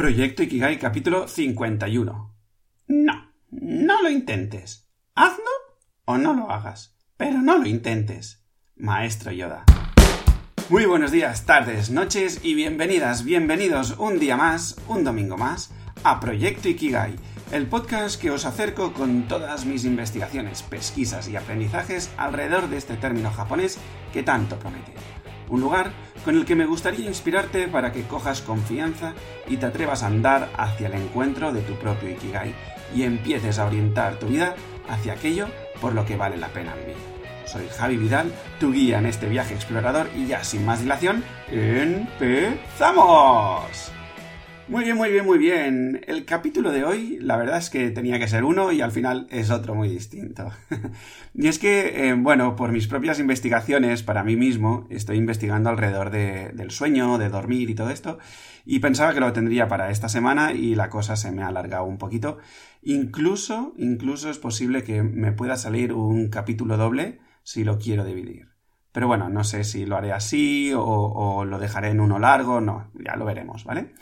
Proyecto Ikigai capítulo 51. No, no lo intentes. Hazlo o no lo hagas, pero no lo intentes. Maestro Yoda. Muy buenos días, tardes, noches y bienvenidas, bienvenidos un día más, un domingo más, a Proyecto Ikigai, el podcast que os acerco con todas mis investigaciones, pesquisas y aprendizajes alrededor de este término japonés que tanto promete un lugar con el que me gustaría inspirarte para que cojas confianza y te atrevas a andar hacia el encuentro de tu propio Ikigai y empieces a orientar tu vida hacia aquello por lo que vale la pena vivir. Soy Javi Vidal, tu guía en este viaje explorador y ya sin más dilación, ¡empezamos! Muy bien, muy bien, muy bien. El capítulo de hoy, la verdad es que tenía que ser uno y al final es otro muy distinto. y es que, eh, bueno, por mis propias investigaciones para mí mismo, estoy investigando alrededor del sueño, de dormir y todo esto, y pensaba que lo tendría para esta semana y la cosa se me ha alargado un poquito. Incluso, incluso es posible que me pueda salir un capítulo doble si lo quiero dividir. Pero bueno, no sé si lo haré así o, o lo dejaré en uno largo, no, ya lo veremos, ¿vale?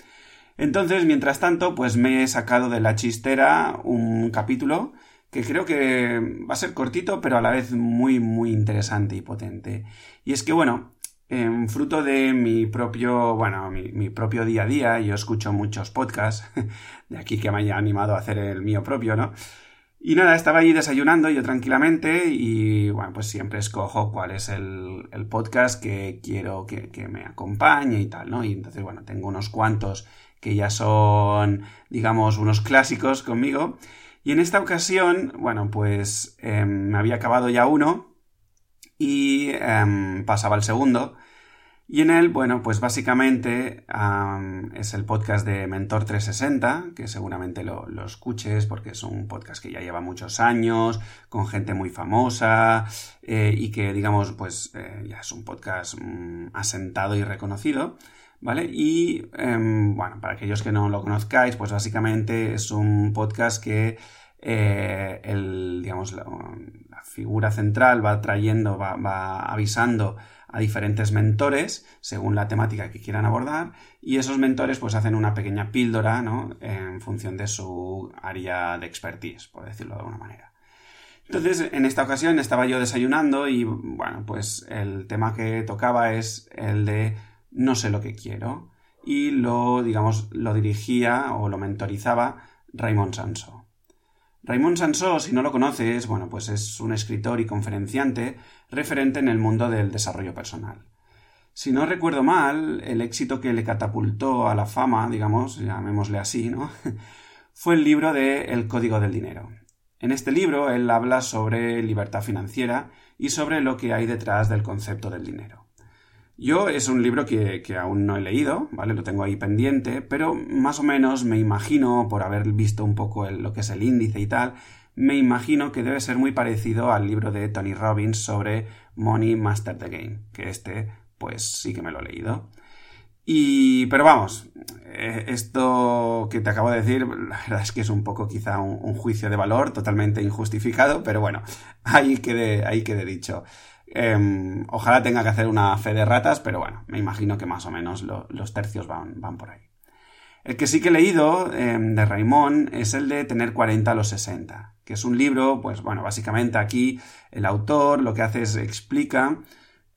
Entonces, mientras tanto, pues me he sacado de la chistera un capítulo que creo que va a ser cortito, pero a la vez muy, muy interesante y potente. Y es que, bueno, en fruto de mi propio, bueno, mi, propio día a día, yo escucho muchos podcasts, de aquí que me haya animado a hacer el mío propio, ¿no? Y nada, estaba ahí desayunando yo tranquilamente y bueno, pues siempre escojo cuál es el, podcast que quiero que, que, me acompañe y tal, ¿no? Y entonces, bueno, tengo unos cuantos que ya son, digamos, unos clásicos conmigo. Y en esta ocasión, bueno, pues em, me había acabado ya uno y em, pasaba el segundo. Y en él, bueno, pues básicamente es el podcast de Mentor 360, que seguramente lo, escuches porque es un podcast que ya lleva muchos años, con gente muy famosa eh, y que, digamos, pues eh, ya es un podcast mm, asentado y reconocido. ¿Vale? Y em, bueno, para aquellos que no lo conozcáis, pues básicamente es un podcast que eh, el, digamos, la, figura central va trayendo, va, va, avisando a diferentes mentores según la temática que quieran abordar y esos mentores pues hacen una pequeña píldora ¿no? en función de su área de expertise, por decirlo de alguna manera. Entonces, en esta ocasión estaba yo desayunando y bueno, pues el tema que tocaba es el de no sé lo que quiero. Y lo, digamos, lo dirigía o lo mentorizaba Raymond Sansó. Raymond Sansó, si no lo conoces, bueno, pues es un escritor y conferenciante referente en el mundo del desarrollo personal. Si no recuerdo mal, el éxito que le catapultó a la fama, digamos, llamémosle así, ¿no? fue el libro de El Código del Dinero. En este libro él habla sobre libertad financiera y sobre lo que hay detrás del concepto del dinero. Yo es un libro que, aún no he leído, ¿vale? Lo tengo ahí pendiente, pero más o menos me imagino, por haber visto un poco lo que es el índice y tal, me imagino que debe ser muy parecido al libro de Tony Robbins sobre Money Master the Game, que este, pues sí que me lo he leído. Y, pero vamos, eh, esto que te acabo de decir, la verdad es que es un poco quizá un, juicio de valor totalmente injustificado, pero bueno, ahí quede, ahí quede dicho. Em, ojalá tenga que hacer una fe de ratas, pero bueno, me imagino que más o menos los tercios van, van, por ahí. El que sí que he leído em, de Raymond es el de Tener 40 a los 60, que es un libro, pues bueno, básicamente aquí el autor lo que hace es explica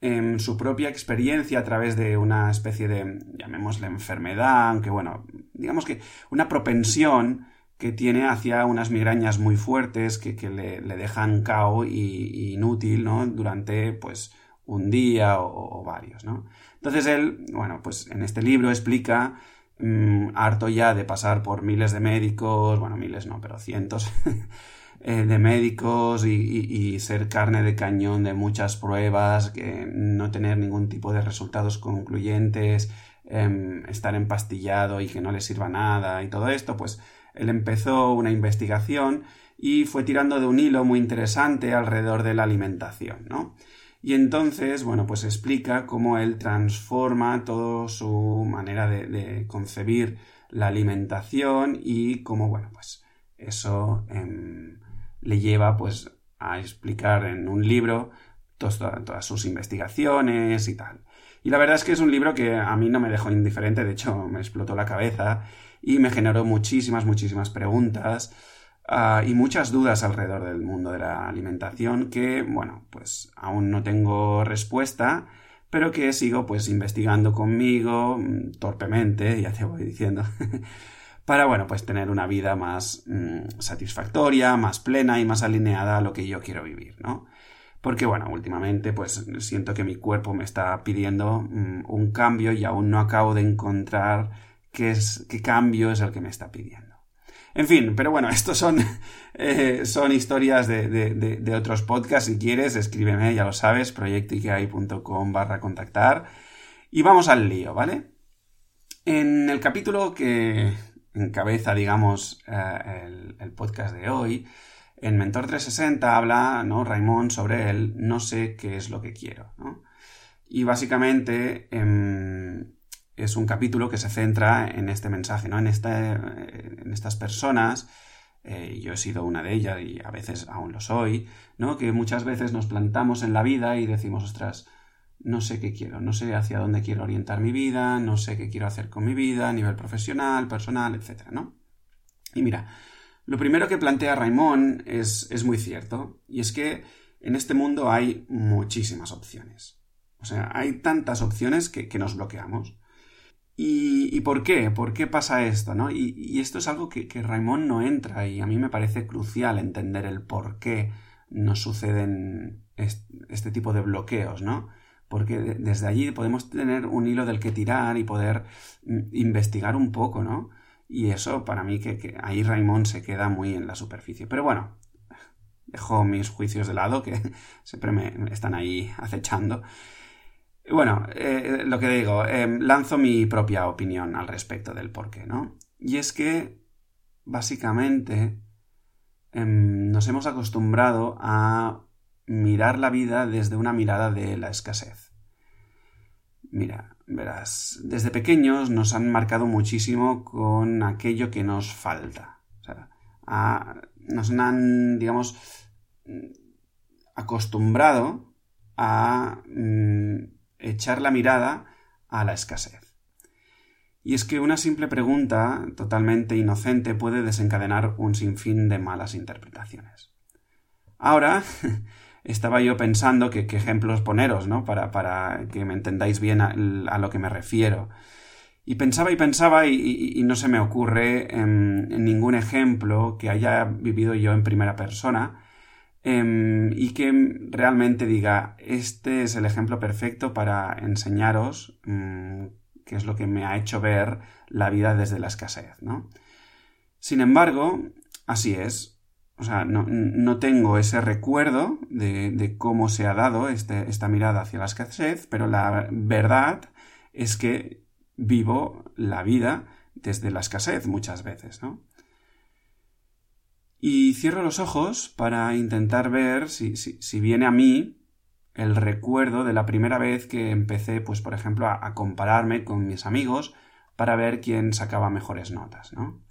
em, su propia experiencia a través de una especie de, llamémosle enfermedad, aunque bueno, digamos que una propensión que tiene hacia unas migrañas muy fuertes que, le, dejan cao y, inútil, ¿no? Durante, pues, un día o, varios, ¿no? Entonces él, bueno, pues en este libro explica, mm, harto ya de pasar por miles de médicos, bueno, miles no, pero cientos eh, de médicos y, ser carne de cañón de muchas pruebas, que no tener ningún tipo de resultados concluyentes, em, estar empastillado y que no le sirva nada y todo esto, pues él empezó una investigación y fue tirando de un hilo muy interesante alrededor de la alimentación, ¿no? Y entonces, bueno, pues explica cómo él transforma toda su manera de, concebir la alimentación y cómo, bueno, pues eso em, le lleva pues a explicar en un libro todas sus investigaciones y tal. Y la verdad es que es un libro que a mí no me dejó indiferente, de hecho me explotó la cabeza y me generó muchísimas, muchísimas preguntas ah, y muchas dudas alrededor del mundo de la alimentación que, bueno, pues aún no tengo respuesta, pero que sigo pues investigando conmigo mm, torpemente, ya te voy diciendo, para, bueno, pues tener una vida más mm, satisfactoria, más plena y más alineada a lo que yo quiero vivir, ¿no? Porque, bueno, últimamente pues siento que mi cuerpo me está pidiendo mm, un cambio y aún no acabo de encontrar qué, es, qué cambio es el que me está pidiendo. En fin, pero bueno, estos son, eh, son historias de, de, otros podcasts. Si quieres, escríbeme, ya lo sabes, proyectoikigai.com barra contactar. Y vamos al lío, ¿vale? En el capítulo que encabeza, digamos, eh, el, podcast de hoy, en Mentor 360 habla, ¿no? Raymond sobre el no sé qué es lo que quiero. Y básicamente em, es un capítulo que se centra en este mensaje, ¿no? En, en estas personas, eh, yo he sido una de ellas y a veces aún lo soy, ¿no? Que muchas veces nos plantamos en la vida y decimos, ostras, no sé qué quiero, no sé hacia dónde quiero orientar mi vida, no sé qué quiero hacer con mi vida a nivel profesional, personal, etc. ¿no? Y mira, lo primero que plantea Raimón es, es muy cierto, y es que en este mundo hay muchísimas opciones. O sea, hay tantas opciones que, nos bloqueamos. ¿Y, por qué? ¿Por qué pasa esto? ¿no? Y, esto es algo que, que no entra y a mí me parece crucial entender el por qué nos suceden este tipo de bloqueos, ¿no? porque desde allí podemos tener un hilo del que tirar y poder mm, investigar un poco, ¿no? Y eso para mí que, ahí Raymond se queda muy en la superficie. Pero bueno, dejo mis juicios de lado que siempre me están ahí acechando. Bueno, eh, lo que digo, em, lanzo mi propia opinión al respecto del porqué, ¿no? Y es que básicamente em, nos hemos acostumbrado a mirar la vida desde una mirada de la escasez. Mira, verás, desde pequeños nos han marcado muchísimo con aquello que nos falta. O sea, nos han, digamos, acostumbrado a mm, echar la mirada a la escasez. Y es que una simple pregunta totalmente inocente puede desencadenar un sinfín de malas interpretaciones. Ahora, estaba yo pensando qué ejemplos poneros, ¿no? Para, para, que me entendáis bien a, lo que me refiero. Y pensaba y pensaba y, no se me ocurre em, ningún ejemplo que haya vivido yo en primera persona em, y que realmente diga, este es el ejemplo perfecto para enseñaros mm, qué es lo que me ha hecho ver la vida desde la escasez, ¿no? Sin embargo, así es, o sea, no, tengo ese recuerdo de, cómo se ha dado este, esta mirada hacia la escasez, pero la verdad es que vivo la vida desde la escasez muchas veces, ¿no? Y cierro los ojos para intentar ver si, si, viene a mí el recuerdo de la primera vez que empecé, pues, por ejemplo, a, a compararme con mis amigos para ver quién sacaba mejores notas, ¿no?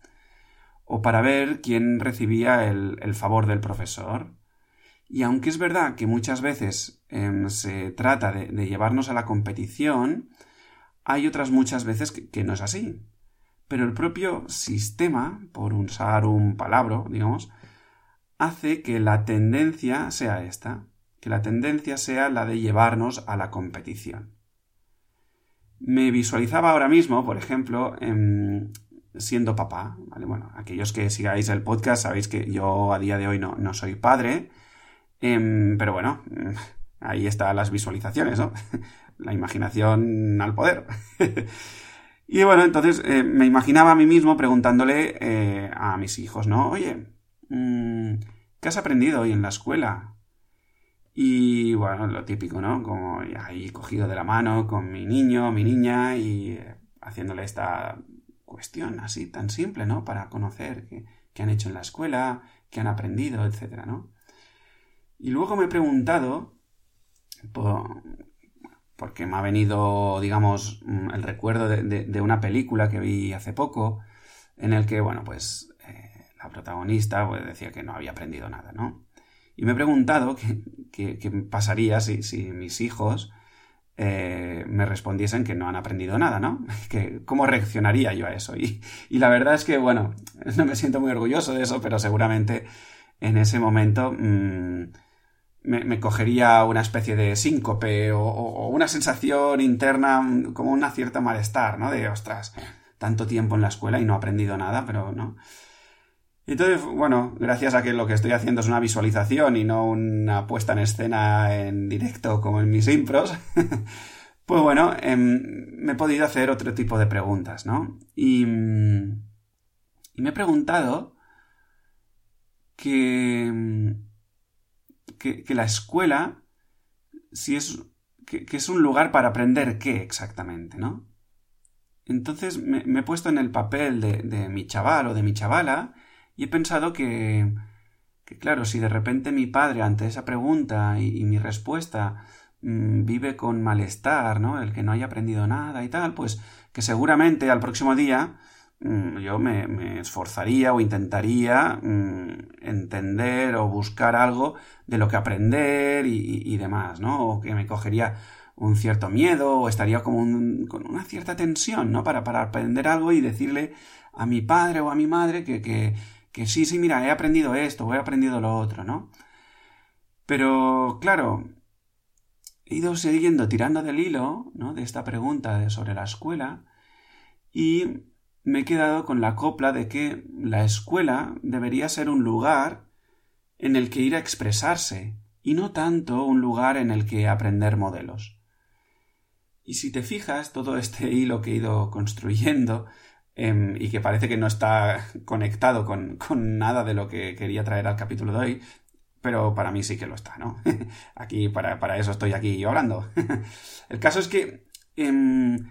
O para ver quién recibía el, favor del profesor. Y aunque es verdad que muchas veces em, se trata de, llevarnos a la competición, hay otras muchas veces que, no es así. Pero el propio sistema, por usar un palabra, digamos, hace que la tendencia sea esta, que la tendencia sea la de llevarnos a la competición. Me visualizaba ahora mismo, por ejemplo, en, siendo papá, ¿vale? Bueno, aquellos que sigáis el podcast sabéis que yo a día de hoy no, no soy padre, em, pero bueno, ahí están las visualizaciones, ¿no? La imaginación al poder. y bueno, entonces eh, me imaginaba a mí mismo preguntándole eh, a mis hijos, ¿no? Oye, mm, ¿qué has aprendido hoy en la escuela? Y bueno, lo típico, ¿no? Como ahí cogido de la mano con mi niño, mi niña y eh, haciéndole esta cuestión así tan simple, ¿no? Para conocer qué, han hecho en la escuela, qué han aprendido, etcétera, ¿no? Y luego me he preguntado, porque me ha venido, digamos, mm, el recuerdo de, una película que vi hace poco, en el que, bueno, pues eh, la protagonista pues, decía que no había aprendido nada, ¿no? Y me he preguntado qué, pasaría si, mis hijos eh, me respondiesen que no han aprendido nada, ¿no? Que, ¿Cómo reaccionaría yo a eso? Y, la verdad es que, bueno, no me siento muy orgulloso de eso, pero seguramente en ese momento mm, me, cogería una especie de síncope o, una sensación interna mm, como una cierta malestar, ¿no? De, ostras, tanto tiempo en la escuela y no he aprendido nada, pero no. Entonces, bueno, gracias a que lo que estoy haciendo es una visualización y no una puesta en escena en directo como en mis impros, pues bueno, em, me he podido hacer otro tipo de preguntas, ¿no? Y, mm, y me he preguntado que, que, la escuela, si es, que, es un lugar para aprender qué exactamente, ¿no? Entonces me, he puesto en el papel de, de mi chaval o de mi chavala y he pensado que, claro, si de repente mi padre ante esa pregunta y, mi respuesta mm, vive con malestar, ¿no? El que no haya aprendido nada y tal, pues que seguramente al próximo día mm, yo me, esforzaría o intentaría mm, entender o buscar algo de lo que aprender y, demás, ¿no? O que me cogería un cierto miedo o estaría como con una cierta tensión, ¿no? Para, para aprender algo y decirle a mi padre o a mi madre que, que, que sí, sí, mira, he aprendido esto o he aprendido lo otro, ¿no? Pero, claro, he ido siguiendo tirando del hilo, ¿no? De esta pregunta de sobre la escuela y me he quedado con la copla de que la escuela debería ser un lugar en el que ir a expresarse y no tanto un lugar en el que aprender modelos. Y si te fijas, todo este hilo que he ido construyendo Em, y que parece que no está conectado con, nada de lo que quería traer al capítulo de hoy, pero para mí sí que lo está, ¿no? aquí, para, eso estoy aquí hablando. El caso es que em,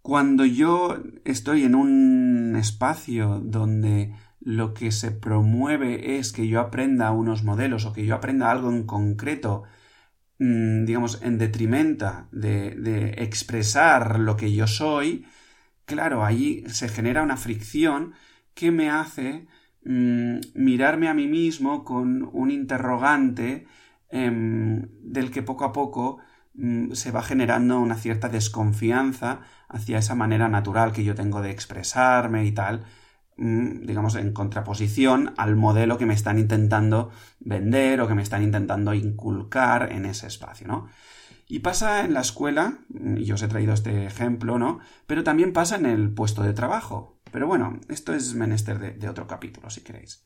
cuando yo estoy en un espacio donde lo que se promueve es que yo aprenda unos modelos o que yo aprenda algo en concreto, mm, digamos, en detrimenta de, de expresar lo que yo soy, claro, ahí se genera una fricción que me hace mm, mirarme a mí mismo con un interrogante em, del que poco a poco mm, se va generando una cierta desconfianza hacia esa manera natural que yo tengo de expresarme y tal, mm, digamos, en contraposición al modelo que me están intentando vender o que me están intentando inculcar en ese espacio, ¿no? Y pasa en la escuela, y yo os he traído este ejemplo, ¿no? Pero también pasa en el puesto de trabajo. Pero bueno, esto es menester de, otro capítulo, si queréis.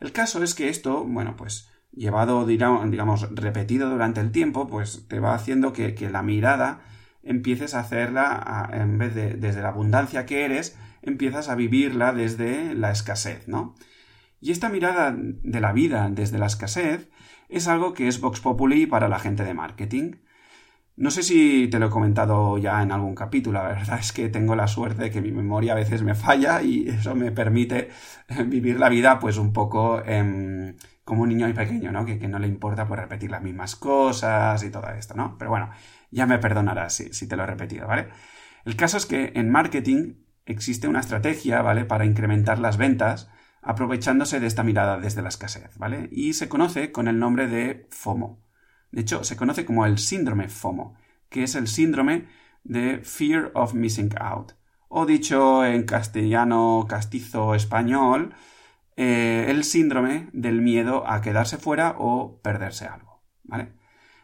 El caso es que esto, bueno, pues llevado, digamos, repetido durante el tiempo, pues te va haciendo que, la mirada empieces a hacerla, en vez de desde la abundancia que eres, empiezas a vivirla desde la escasez, ¿no? Y esta mirada de la vida desde la escasez es algo que es Vox Populi para la gente de marketing. No sé si te lo he comentado ya en algún capítulo, la verdad es que tengo la suerte de que mi memoria a veces me falla y eso me permite vivir la vida pues un poco em, como un niño muy pequeño, ¿no? Que, no le importa pues repetir las mismas cosas y todo esto, ¿no? Pero bueno, ya me perdonarás si, si te lo he repetido, ¿vale? El caso es que en marketing existe una estrategia, ¿vale? Para incrementar las ventas aprovechándose de esta mirada desde la escasez, ¿vale? Y se conoce con el nombre de FOMO. De hecho, se conoce como el síndrome FOMO, que es el síndrome de Fear of Missing Out. O dicho en castellano castizo español, eh, el síndrome del miedo a quedarse fuera o perderse algo.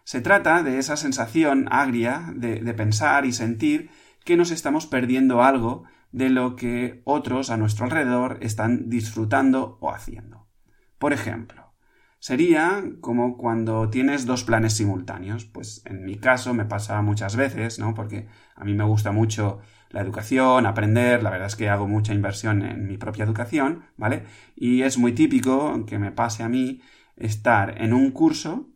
Se trata de esa sensación agria de pensar y sentir que nos estamos perdiendo algo de lo que otros a nuestro alrededor están disfrutando o haciendo. Por ejemplo, Sería como cuando tienes dos planes simultáneos. Pues en mi caso me pasa muchas veces, ¿no? Porque a mí me gusta mucho la educación, aprender, la verdad es que hago mucha inversión en mi propia educación, ¿vale? Y es muy típico que me pase a mí estar en un curso,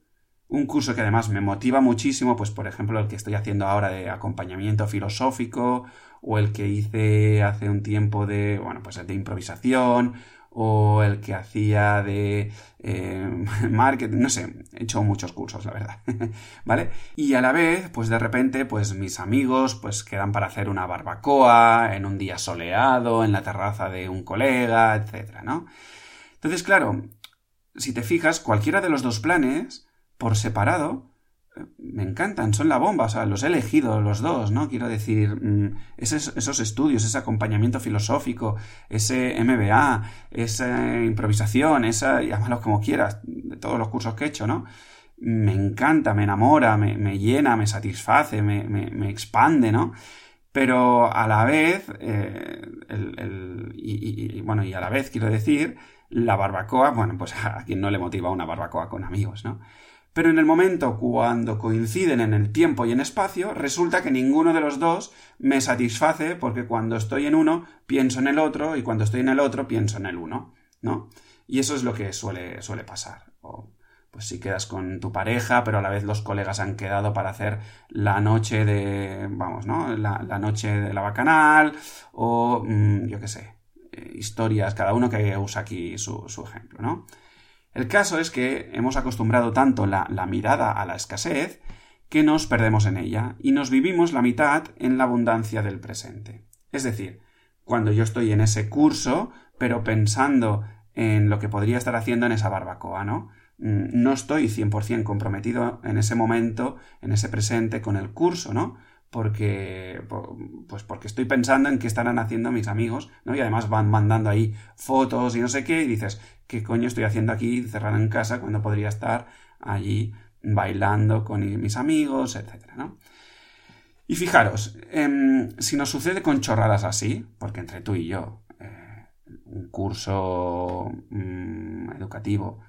un curso que además me motiva muchísimo, pues por ejemplo el que estoy haciendo ahora de acompañamiento filosófico, o el que hice hace un tiempo de, bueno, pues de improvisación, o el que hacía de eh, marketing, no sé, he hecho muchos cursos, la verdad, ¿vale? Y a la vez, pues de repente, pues mis amigos, pues quedan para hacer una barbacoa en un día soleado, en la terraza de un colega, etcétera, ¿no? Entonces, claro, si te fijas, cualquiera de los dos planes, por separado, me encantan, son la bomba, o sea, los he elegido los dos, ¿no? Quiero decir, mm, esos, esos, estudios, ese acompañamiento filosófico, ese MBA, esa improvisación, esa, llámalo como quieras, de todos los cursos que he hecho, ¿no? Me encanta, me enamora, me, me llena, me satisface, me, me, me, expande, ¿no? Pero a la vez, eh, el, el, y, y, bueno, y a la vez quiero decir, la barbacoa, bueno, pues a quien no le motiva una barbacoa con amigos, ¿no? Pero en el momento cuando coinciden en el tiempo y en espacio, resulta que ninguno de los dos me satisface porque cuando estoy en uno pienso en el otro y cuando estoy en el otro pienso en el uno, ¿no? Y eso es lo que suele, suele pasar. O, pues si quedas con tu pareja, pero a la vez los colegas han quedado para hacer la noche de, vamos, ¿no? La, noche de la bacanal o, mmm, yo qué sé, eh, historias, cada uno que usa aquí su, su ejemplo, ¿no? El caso es que hemos acostumbrado tanto la, la, mirada a la escasez que nos perdemos en ella y nos vivimos la mitad en la abundancia del presente. Es decir, cuando yo estoy en ese curso, pero pensando en lo que podría estar haciendo en esa barbacoa, ¿no? Mm, no estoy 100% comprometido en ese momento, en ese presente con el curso, ¿no? Porque pues porque estoy pensando en qué estarán haciendo mis amigos, ¿no? Y además van mandando ahí fotos y no sé qué, y dices, ¿qué coño estoy haciendo aquí cerrado en casa cuando podría estar allí bailando con mis amigos, etcétera, ¿no? Y fijaros, eh, si nos sucede con chorradas así, porque entre tú y yo, eh, un curso mmm, educativo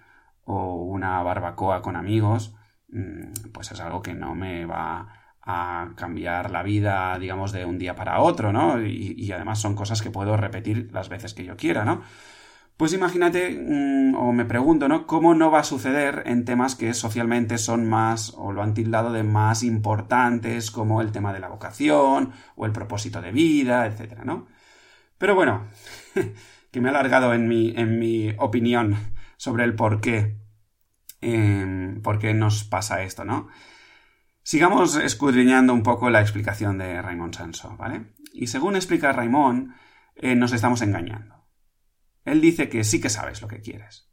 o una barbacoa con amigos, mmm, pues es algo que no me va a cambiar la vida, digamos, de un día para otro, ¿no? Y, además son cosas que puedo repetir las veces que yo quiera, ¿no? Pues imagínate, mmm, o me pregunto, ¿no? ¿Cómo no va a suceder en temas que socialmente son más, o lo han tildado de más importantes, como el tema de la vocación, o el propósito de vida, etcétera, ¿no? Pero bueno, que me he alargado en mi, en mi opinión sobre el por qué, eh, por qué nos pasa esto, ¿no? Sigamos escudriñando un poco la explicación de Raymond Sanso, ¿vale? Y según explica Raymond, eh, nos estamos engañando. Él dice que sí que sabes lo que quieres.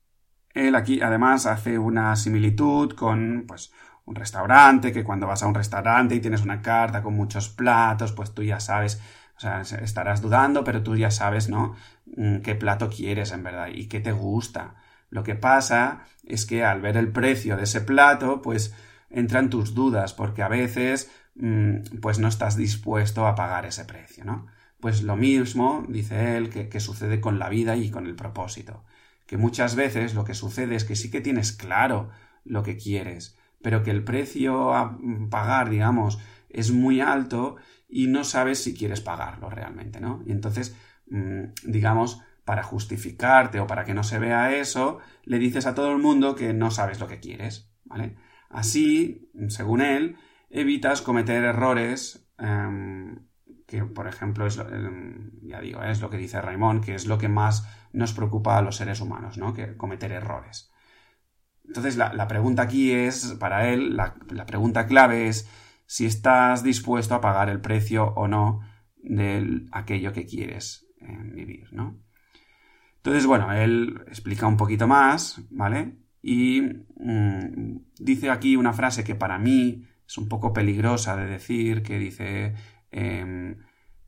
Él aquí además hace una similitud con, pues, un restaurante, que cuando vas a un restaurante y tienes una carta con muchos platos, pues tú ya sabes, o sea, estarás dudando, pero tú ya sabes, ¿no? Mm, qué plato quieres en verdad y qué te gusta. Lo que pasa es que al ver el precio de ese plato, pues entran tus dudas, porque a veces mmm, pues no estás dispuesto a pagar ese precio, ¿no? Pues lo mismo, dice él, que, que sucede con la vida y con el propósito. Que muchas veces lo que sucede es que sí que tienes claro lo que quieres, pero que el precio a pagar, digamos, es muy alto y no sabes si quieres pagarlo realmente, ¿no? Y entonces, mmm, digamos, para justificarte o para que no se vea eso, le dices a todo el mundo que no sabes lo que quieres, ¿vale? Así, según él, evitas cometer errores eh, que, por ejemplo, es, eh, ya digo, es lo que dice Raymond, que es lo que más nos preocupa a los seres humanos, ¿no? Que cometer errores. Entonces, la, pregunta aquí es, para él, la, pregunta clave es si estás dispuesto a pagar el precio o no de aquello que quieres eh, vivir, ¿no? Entonces, bueno, él explica un poquito más, ¿vale? Y mmm, dice aquí una frase que para mí es un poco peligrosa de decir, que dice eh,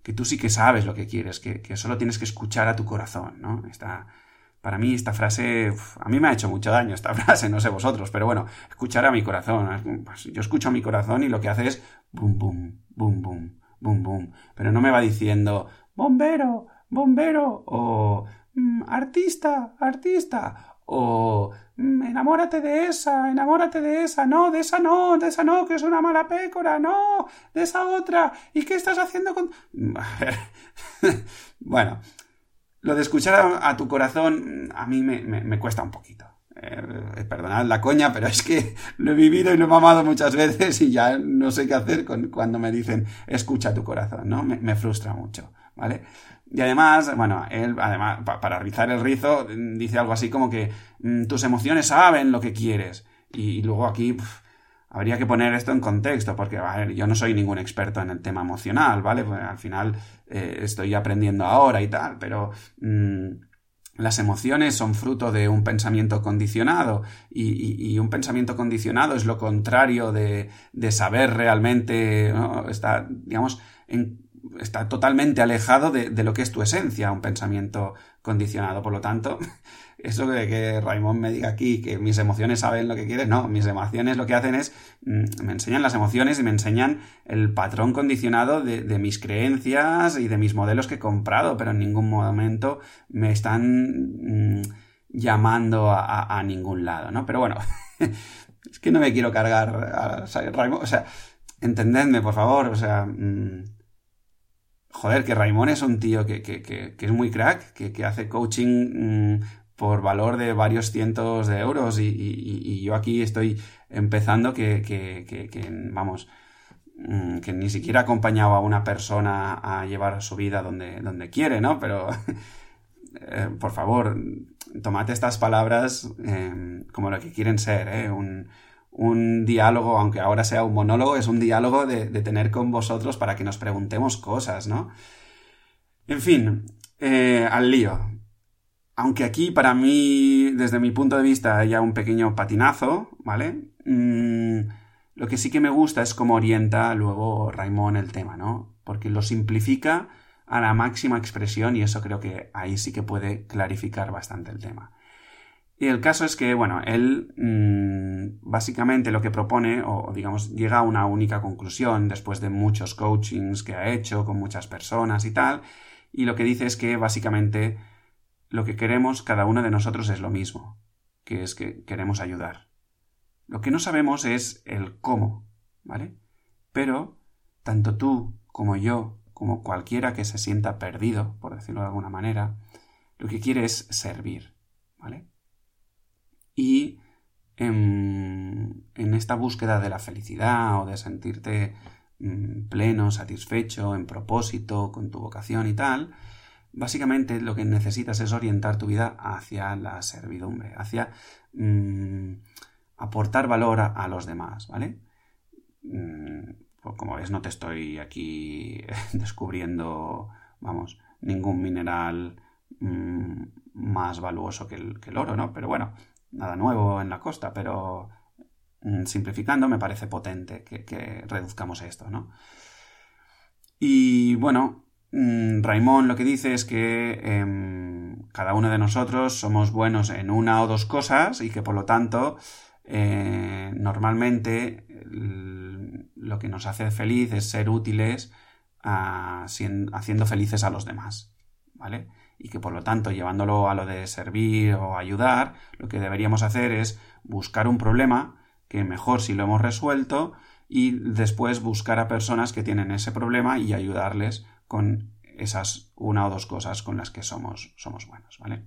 que tú sí que sabes lo que quieres, que, que, solo tienes que escuchar a tu corazón, ¿no? Esta, para mí esta frase, a mí me ha hecho mucho daño esta frase, no sé vosotros, pero bueno, escuchar a mi corazón. Pues yo escucho a mi corazón y lo que hace es bum, bum, bum, bum, bum, bum. Pero no me va diciendo bombero, bombero o mm, artista, artista o mm, enamórate de esa, enamórate de esa, no, de esa no, de esa no, que es una mala pécora, no, de esa otra, ¿y qué estás haciendo con... Ver, bueno, lo de escuchar a, tu corazón a mí me, me, cuesta un poquito. Eh, perdonad la coña, pero es que lo he vivido y lo he mamado muchas veces y ya no sé qué hacer con, cuando me dicen escucha tu corazón, ¿no? Me, me frustra mucho, ¿vale? Y además, bueno, él, además, pa para rizar el rizo, dice algo así como que mmm, tus emociones saben lo que quieres. Y, luego aquí habría que poner esto en contexto, porque yo no soy ningún experto en el tema emocional, ¿vale? Pues al final eh, estoy aprendiendo ahora y tal, pero mmm, las emociones son fruto de un pensamiento condicionado y, un pensamiento condicionado es lo contrario de, saber realmente, está, digamos, está totalmente alejado de, de, lo que es tu esencia, un pensamiento condicionado. Por lo tanto, eso de que Raymond me diga aquí que mis emociones saben lo que quieren, no, mis emociones lo que hacen es, mm, me enseñan las emociones y me enseñan el patrón condicionado de, mis creencias y de mis modelos que he comprado, pero en ningún momento me están mm, llamando a, ningún lado, ¿no? Pero bueno, es que no me quiero cargar a Raymond, o sea, entendedme, por favor, o sea... Mm, joder, que Raymond es un tío que, que, es muy crack, que, hace coaching por valor de varios cientos de euros y, yo aquí estoy empezando que, vamos, mm, que ni siquiera he acompañado a una persona a llevar su vida donde, donde quiere, ¿no? Pero, eh, por favor, tomad estas palabras em, como lo que quieren ser, ¿eh? Diálogo, aunque ahora sea un monólogo, es un diálogo de, tener con vosotros para que nos preguntemos cosas, ¿no? En fin, eh, al lío. Aunque aquí para mí, desde mi punto de vista, haya un pequeño patinazo, ¿vale? Mm, lo que sí que me gusta es cómo orienta luego Raimón el tema, ¿no? Porque lo simplifica a la máxima expresión y eso creo que ahí sí que puede clarificar bastante el tema. Y el caso es que, bueno, él mm, básicamente lo que propone, o digamos, llega a una única conclusión después de muchos coachings que ha hecho con muchas personas y tal, y lo que dice es que básicamente lo que queremos cada uno de nosotros es lo mismo, que es que queremos ayudar. Lo que no sabemos es el cómo, ¿vale? Pero tanto tú como yo, como cualquiera que se sienta perdido, por decirlo de alguna manera, lo que quiere es servir, ¿vale? Y en, esta búsqueda de la felicidad o de sentirte mm, pleno, satisfecho, en propósito, con tu vocación y tal, Básicamente lo que necesitas es orientar tu vida hacia la servidumbre, hacia mm, aportar valor a, los demás, ¿vale? Mm, pues como ves, no te estoy aquí descubriendo, vamos, ningún mineral más valuoso que el, oro, ¿no? Pero bueno, nada nuevo en la costa, pero simplificando me parece potente que, reduzcamos esto, ¿no? Y bueno, Mm, Raimón lo que dice es que em, cada uno de nosotros somos buenos en una o dos cosas y que por lo tanto eh, normalmente lo que nos hace feliz es ser útiles haciendo felices a los demás, ¿vale? Y que por lo tanto llevándolo a lo de servir o ayudar, lo que deberíamos hacer es buscar un problema que mejor si lo hemos resuelto y después buscar a personas que tienen ese problema y ayudarles con esas una o dos cosas con las que somos, somos buenos, ¿vale?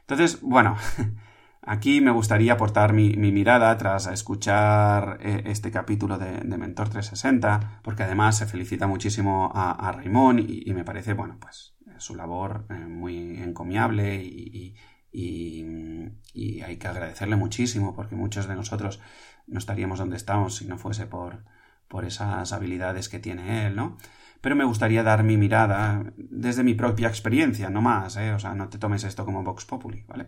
Entonces, bueno, aquí me gustaría aportar mi, mirada tras escuchar eh, este capítulo de, Mentor 360, porque además se felicita muchísimo a, Raimón y, me parece, bueno, pues su labor eh, muy encomiable y, y, hay que agradecerle muchísimo porque muchos de nosotros no estaríamos donde estamos si no fuese por, por esas habilidades que tiene él, ¿no? pero me gustaría dar mi mirada desde mi propia experiencia, no más, ¿eh? O sea, no te tomes esto como Vox Populi, ¿vale?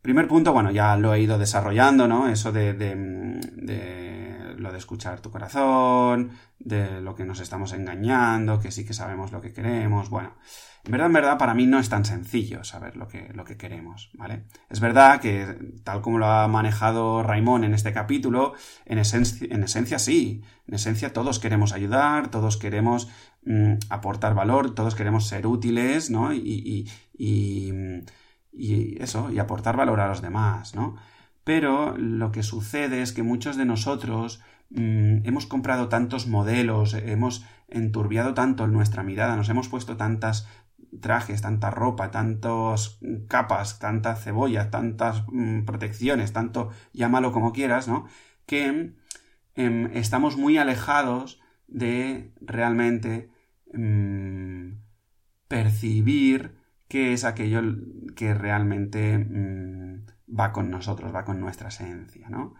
Primer punto, bueno, ya lo he ido desarrollando, ¿no? Eso de, de, de, lo de escuchar tu corazón, de lo que nos estamos engañando, que sí que sabemos lo que queremos, bueno. En verdad, en verdad, para mí no es tan sencillo saber lo que, lo que queremos, ¿vale? Es verdad que, tal como lo ha manejado Raimón en este capítulo, en esencia, en esencia sí, en esencia todos queremos ayudar, todos queremos mm, aportar valor, todos queremos ser útiles, ¿no? Y, y, y, eso, y aportar valor a los demás, ¿no? Pero lo que sucede es que muchos de nosotros mm, hemos comprado tantos modelos, hemos enturbiado tanto nuestra mirada, nos hemos puesto tantas trajes, tanta ropa, tantas capas, tanta cebolla, tantas mm, protecciones, tanto llámalo como quieras, ¿no? Que em, estamos muy alejados de realmente em, percibir qué es aquello que realmente mm, va con nosotros, va con nuestra esencia, ¿no?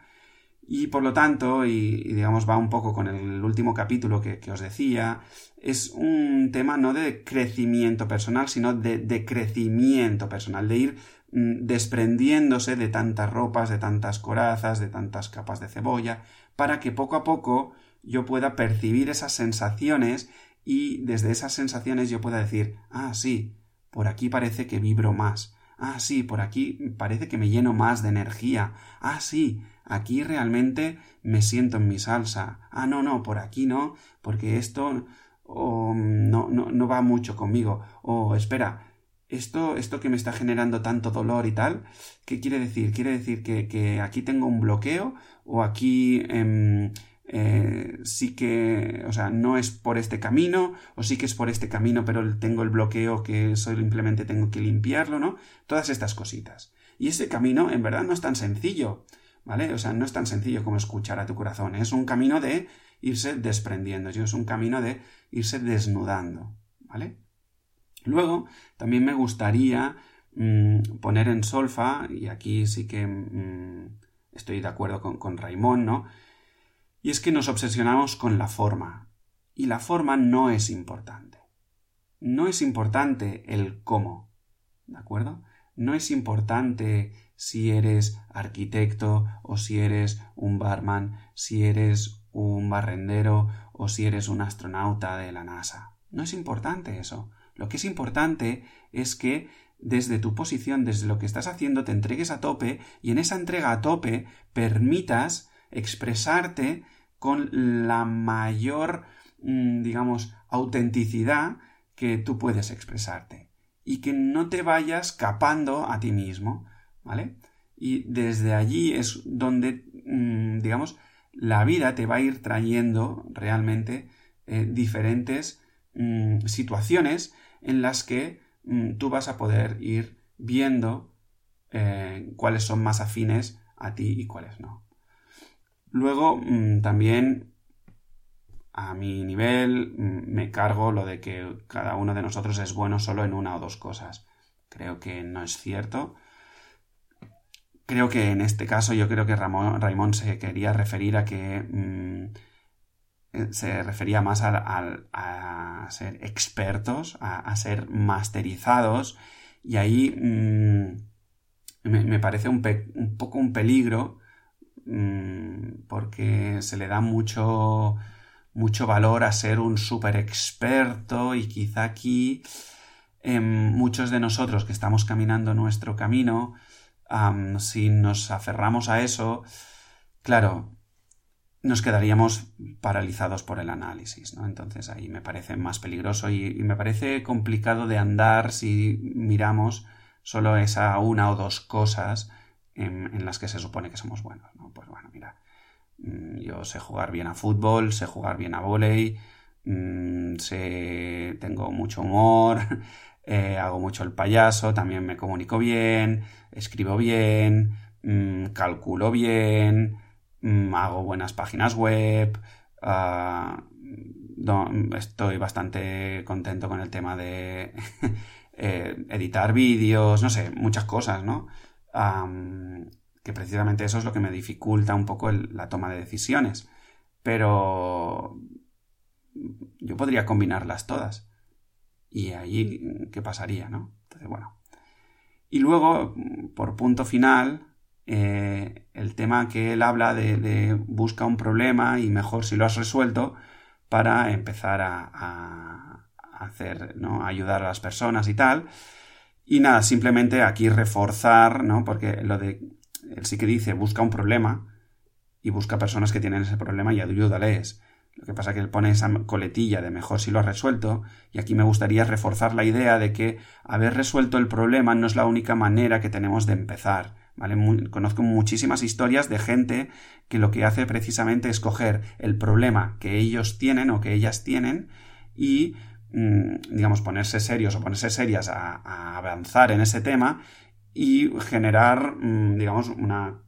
Y por lo tanto, y, digamos va un poco con el último capítulo que, os decía, es un tema no de crecimiento personal, sino de, crecimiento personal, de ir mm, desprendiéndose de tantas ropas, de tantas corazas, de tantas capas de cebolla, para que poco a poco yo pueda percibir esas sensaciones y desde esas sensaciones yo pueda decir, ah, sí, por aquí parece que vibro más, ah, sí, por aquí parece que me lleno más de energía, ah, sí, aquí realmente me siento en mi salsa. Ah, no, no, por aquí no, porque esto no, no, no va mucho conmigo. O espera, esto, esto que me está generando tanto dolor y tal, ¿qué quiere decir? ¿Quiere decir que, aquí tengo un bloqueo? ¿O aquí em, eh, sí que, o sea, no es por este camino? ¿O sí que es por este camino, pero tengo el bloqueo que simplemente tengo que limpiarlo, ¿no? Todas estas cositas. Y ese camino en verdad no es tan sencillo. ¿Vale? O sea, no es tan sencillo como escuchar a tu corazón, es un camino de irse desprendiendo, es un camino de irse desnudando, ¿vale? Luego, también me gustaría mm, poner en solfa, y aquí sí que mm, estoy de acuerdo con, con Raimón, ¿no? Y es que nos obsesionamos con la forma, y la forma no es importante. No es importante el cómo, ¿de acuerdo? No es importante si eres arquitecto o si eres un barman, si eres un barrendero o si eres un astronauta de la NASA. No es importante eso. Lo que es importante es que desde tu posición, desde lo que estás haciendo, te entregues a tope y en esa entrega a tope permitas expresarte con la mayor, mm, digamos, autenticidad que tú puedes expresarte y que no te vayas capando a ti mismo. ¿vale? Y desde allí es donde, mm, digamos, la vida te va a ir trayendo realmente eh, diferentes mm, situaciones en las que mm, tú vas a poder ir viendo eh, cuáles son más afines a ti y cuáles no. Luego, también a mi nivel me cargo lo de que cada uno de nosotros es bueno solo en una o dos cosas. Creo que no es cierto creo que en este caso yo creo que Ramón, Raimón se quería referir a que eh, se refería más a, ser expertos, a, ser masterizados y ahí me, parece un, poco un peligro porque se le da mucho mucho valor a ser un super experto y quizá aquí em, muchos de nosotros que estamos caminando nuestro camino si nos aferramos a eso, claro, nos quedaríamos paralizados por el análisis, ¿no? Entonces ahí me parece más peligroso y, me parece complicado de andar si miramos solo esa una o dos cosas en, las que se supone que somos buenos, ¿no? Pues bueno, mira, yo sé jugar bien a fútbol, sé jugar bien a volei, mm, sé, tengo mucho humor, Eh, hago mucho el payaso, también me comunico bien, escribo bien, mm, calculo bien, mm, hago buenas páginas web, ah, estoy bastante contento con el tema de eh, editar vídeos, no sé, muchas cosas, ¿no? Que precisamente eso es lo que me dificulta un poco la toma de decisiones. Pero yo podría combinarlas todas. Y ahí, ¿qué pasaría, no? Entonces, bueno. Y luego, por punto final, eh, el tema que él habla de, busca un problema y mejor si lo has resuelto para empezar a, hacer, ¿no? ayudar a las personas y tal. Y nada, simplemente aquí reforzar, ¿no? Porque lo de, él sí que dice, busca un problema y busca personas que tienen ese problema y ayúdales. Lo que pasa es que él pone esa coletilla de mejor si lo has resuelto, y aquí me gustaría reforzar la idea de que haber resuelto el problema no es la única manera que tenemos de empezar. ¿Vale? conozco muchísimas historias de gente que lo que hace precisamente es coger el problema que ellos tienen o que ellas tienen y, mm, digamos, ponerse serios o ponerse serias a, avanzar en ese tema y generar, mm, digamos, una,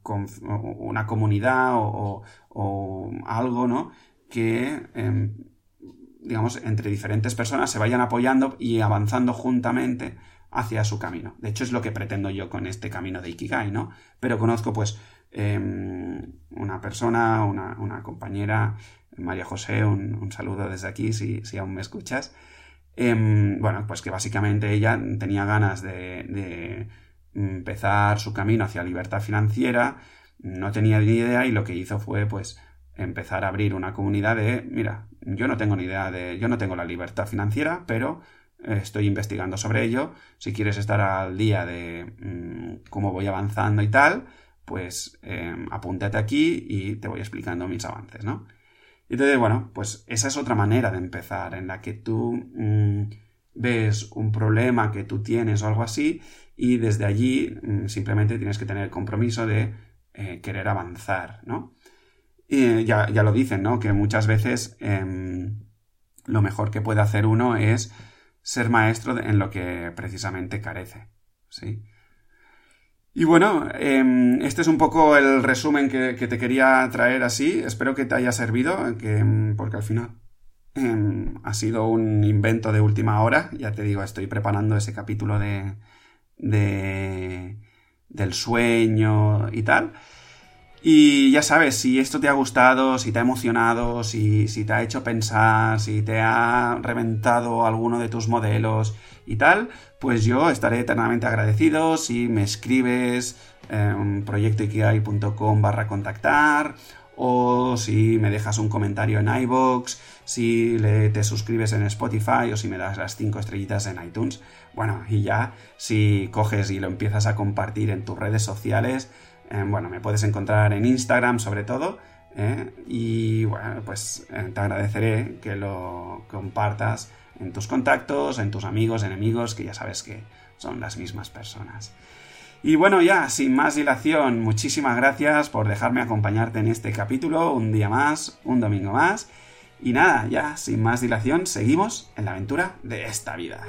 una comunidad o, o algo, ¿no? que, em, digamos, entre diferentes personas se vayan apoyando y avanzando juntamente hacia su camino. De hecho, es lo que pretendo yo con este camino de Ikigai, ¿no? Pero conozco, pues, em, una persona, una, compañera, María José, un, saludo desde aquí si, si aún me escuchas. Em, bueno, pues que básicamente ella tenía ganas de, empezar su camino hacia libertad financiera, no tenía ni idea y lo que hizo fue pues empezar a abrir una comunidad de, mira, yo no tengo ni idea de, yo no tengo la libertad financiera, pero estoy investigando sobre ello. Si quieres estar al día de mm, cómo voy avanzando y tal, pues em, apúntate aquí y te voy explicando mis avances, ¿no? Entonces, bueno, pues esa es otra manera de empezar, en la que tú mm, ves un problema que tú tienes o algo así, y desde allí mm, simplemente tienes que tener el compromiso de eh, querer avanzar, ¿no? Y ya, ya, lo dicen, ¿no? Que muchas veces em, lo mejor que puede hacer uno es ser maestro en lo que precisamente carece, ¿sí? Y bueno, em, este es un poco el resumen que, te quería traer así. Espero que te haya servido, que, em, porque al final ha sido un invento de última hora. Ya te digo, estoy preparando ese capítulo de, de del sueño y tal. Y ya sabes, si esto te ha gustado, si te ha emocionado, si, te ha hecho pensar, si te ha reventado alguno de tus modelos y tal, pues yo estaré eternamente agradecido si me escribes en proyectoikigai.com barra contactar o si me dejas un comentario en iBox, si te suscribes en Spotify o si me das las 5 estrellitas en iTunes. Bueno, y ya si coges y lo empiezas a compartir en tus redes sociales, eh, bueno, me puedes encontrar en Instagram sobre todo. Eh, y bueno, pues eh, te agradeceré que lo compartas en tus contactos, en tus amigos, enemigos, que ya sabes que son las mismas personas. Y bueno, ya, sin más dilación, muchísimas gracias por dejarme acompañarte en este capítulo, un día más, un domingo más. Y nada, ya, sin más dilación, seguimos en la aventura de esta vida.